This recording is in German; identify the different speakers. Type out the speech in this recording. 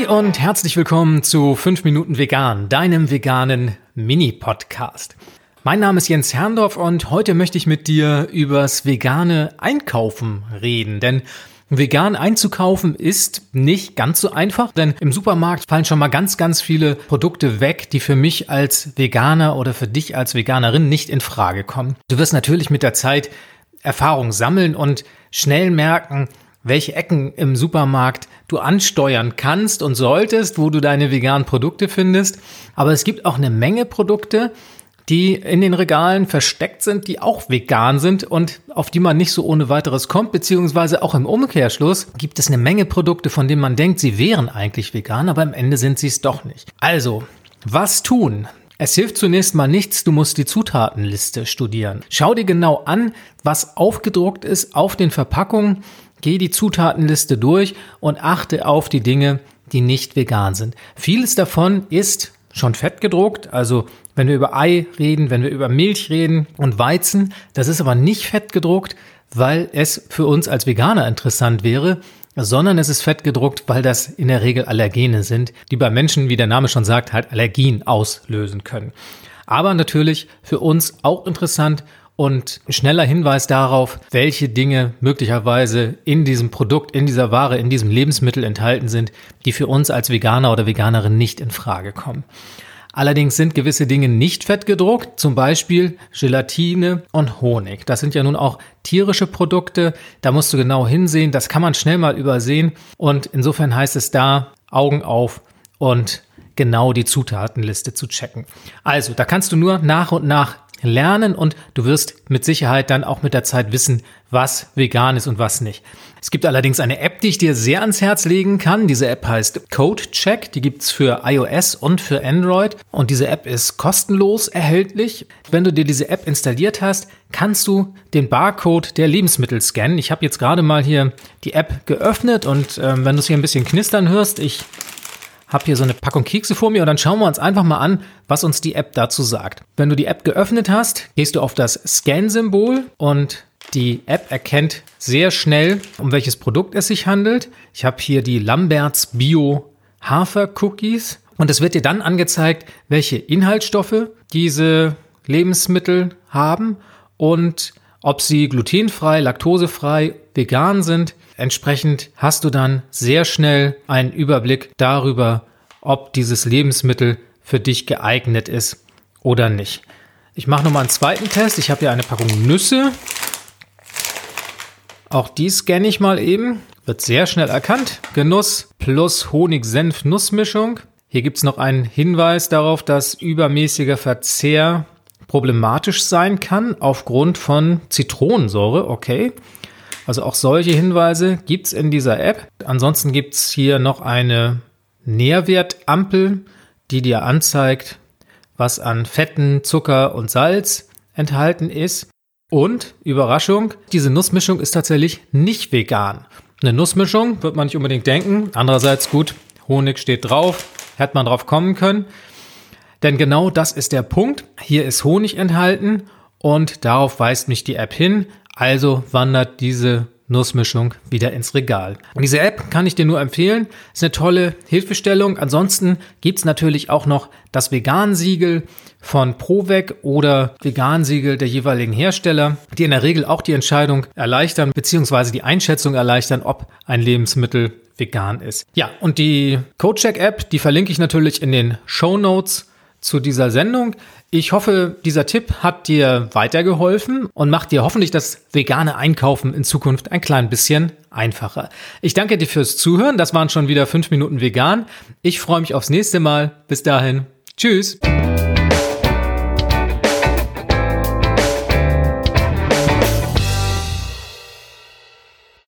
Speaker 1: Hi und herzlich willkommen zu 5 Minuten Vegan, deinem veganen Mini-Podcast. Mein Name ist Jens Herrndorf und heute möchte ich mit dir übers vegane Einkaufen reden, denn Vegan einzukaufen ist nicht ganz so einfach, denn im Supermarkt fallen schon mal ganz, ganz viele Produkte weg, die für mich als Veganer oder für dich als Veganerin nicht in Frage kommen. Du wirst natürlich mit der Zeit Erfahrung sammeln und schnell merken, welche Ecken im Supermarkt du ansteuern kannst und solltest, wo du deine veganen Produkte findest. Aber es gibt auch eine Menge Produkte, die in den Regalen versteckt sind, die auch vegan sind und auf die man nicht so ohne weiteres kommt, beziehungsweise auch im Umkehrschluss gibt es eine Menge Produkte, von denen man denkt, sie wären eigentlich vegan, aber am Ende sind sie es doch nicht. Also, was tun? Es hilft zunächst mal nichts, du musst die Zutatenliste studieren. Schau dir genau an, was aufgedruckt ist auf den Verpackungen, geh die Zutatenliste durch und achte auf die Dinge, die nicht vegan sind. Vieles davon ist schon fett gedruckt, also wenn wir über Ei reden, wenn wir über Milch reden und Weizen, das ist aber nicht fett gedruckt, weil es für uns als Veganer interessant wäre, sondern es ist fett gedruckt, weil das in der Regel Allergene sind, die bei Menschen, wie der Name schon sagt, halt Allergien auslösen können. Aber natürlich für uns auch interessant und schneller Hinweis darauf, welche Dinge möglicherweise in diesem Produkt, in dieser Ware, in diesem Lebensmittel enthalten sind, die für uns als Veganer oder Veganerin nicht in Frage kommen. Allerdings sind gewisse Dinge nicht fett gedruckt, zum Beispiel Gelatine und Honig. Das sind ja nun auch tierische Produkte. Da musst du genau hinsehen. Das kann man schnell mal übersehen. Und insofern heißt es da Augen auf und genau die Zutatenliste zu checken. Also, da kannst du nur nach und nach lernen und du wirst mit Sicherheit dann auch mit der Zeit wissen, was vegan ist und was nicht. Es gibt allerdings eine App, die ich dir sehr ans Herz legen kann. Diese App heißt CodeCheck. Die gibt's für iOS und für Android. Und diese App ist kostenlos erhältlich. Wenn du dir diese App installiert hast, kannst du den Barcode der Lebensmittel scannen. Ich habe jetzt gerade mal hier die App geöffnet und äh, wenn du es hier ein bisschen knistern hörst, ich habe hier so eine Packung Kekse vor mir und dann schauen wir uns einfach mal an, was uns die App dazu sagt. Wenn du die App geöffnet hast, gehst du auf das Scan-Symbol und die App erkennt sehr schnell, um welches Produkt es sich handelt. Ich habe hier die Lamberts Bio Hafer Cookies und es wird dir dann angezeigt, welche Inhaltsstoffe diese Lebensmittel haben und ob sie glutenfrei, laktosefrei, vegan sind. Entsprechend hast du dann sehr schnell einen Überblick darüber, ob dieses Lebensmittel für dich geeignet ist oder nicht. Ich mache nochmal einen zweiten Test. Ich habe hier eine Packung Nüsse. Auch die scanne ich mal eben. Wird sehr schnell erkannt. Genuss plus Honig-Senf-Nussmischung. Hier gibt es noch einen Hinweis darauf, dass übermäßiger Verzehr problematisch sein kann aufgrund von Zitronensäure. Okay. Also auch solche Hinweise gibt es in dieser App. Ansonsten gibt es hier noch eine Nährwertampel, die dir anzeigt, was an Fetten, Zucker und Salz enthalten ist. Und, Überraschung, diese Nussmischung ist tatsächlich nicht vegan. Eine Nussmischung wird man nicht unbedingt denken. Andererseits gut, Honig steht drauf, hätte man drauf kommen können. Denn genau das ist der Punkt. Hier ist Honig enthalten und darauf weist mich die App hin. Also wandert diese Nussmischung wieder ins Regal. Und diese App kann ich dir nur empfehlen. Ist eine tolle Hilfestellung. Ansonsten gibt's natürlich auch noch das Vegan-Siegel von Provec oder Vegan-Siegel der jeweiligen Hersteller, die in der Regel auch die Entscheidung erleichtern, beziehungsweise die Einschätzung erleichtern, ob ein Lebensmittel vegan ist. Ja, und die CodeCheck-App, die verlinke ich natürlich in den Show Notes zu dieser Sendung. Ich hoffe, dieser Tipp hat dir weitergeholfen und macht dir hoffentlich das vegane Einkaufen in Zukunft ein klein bisschen einfacher. Ich danke dir fürs Zuhören. Das waren schon wieder fünf Minuten vegan. Ich freue mich aufs nächste Mal. Bis dahin. Tschüss.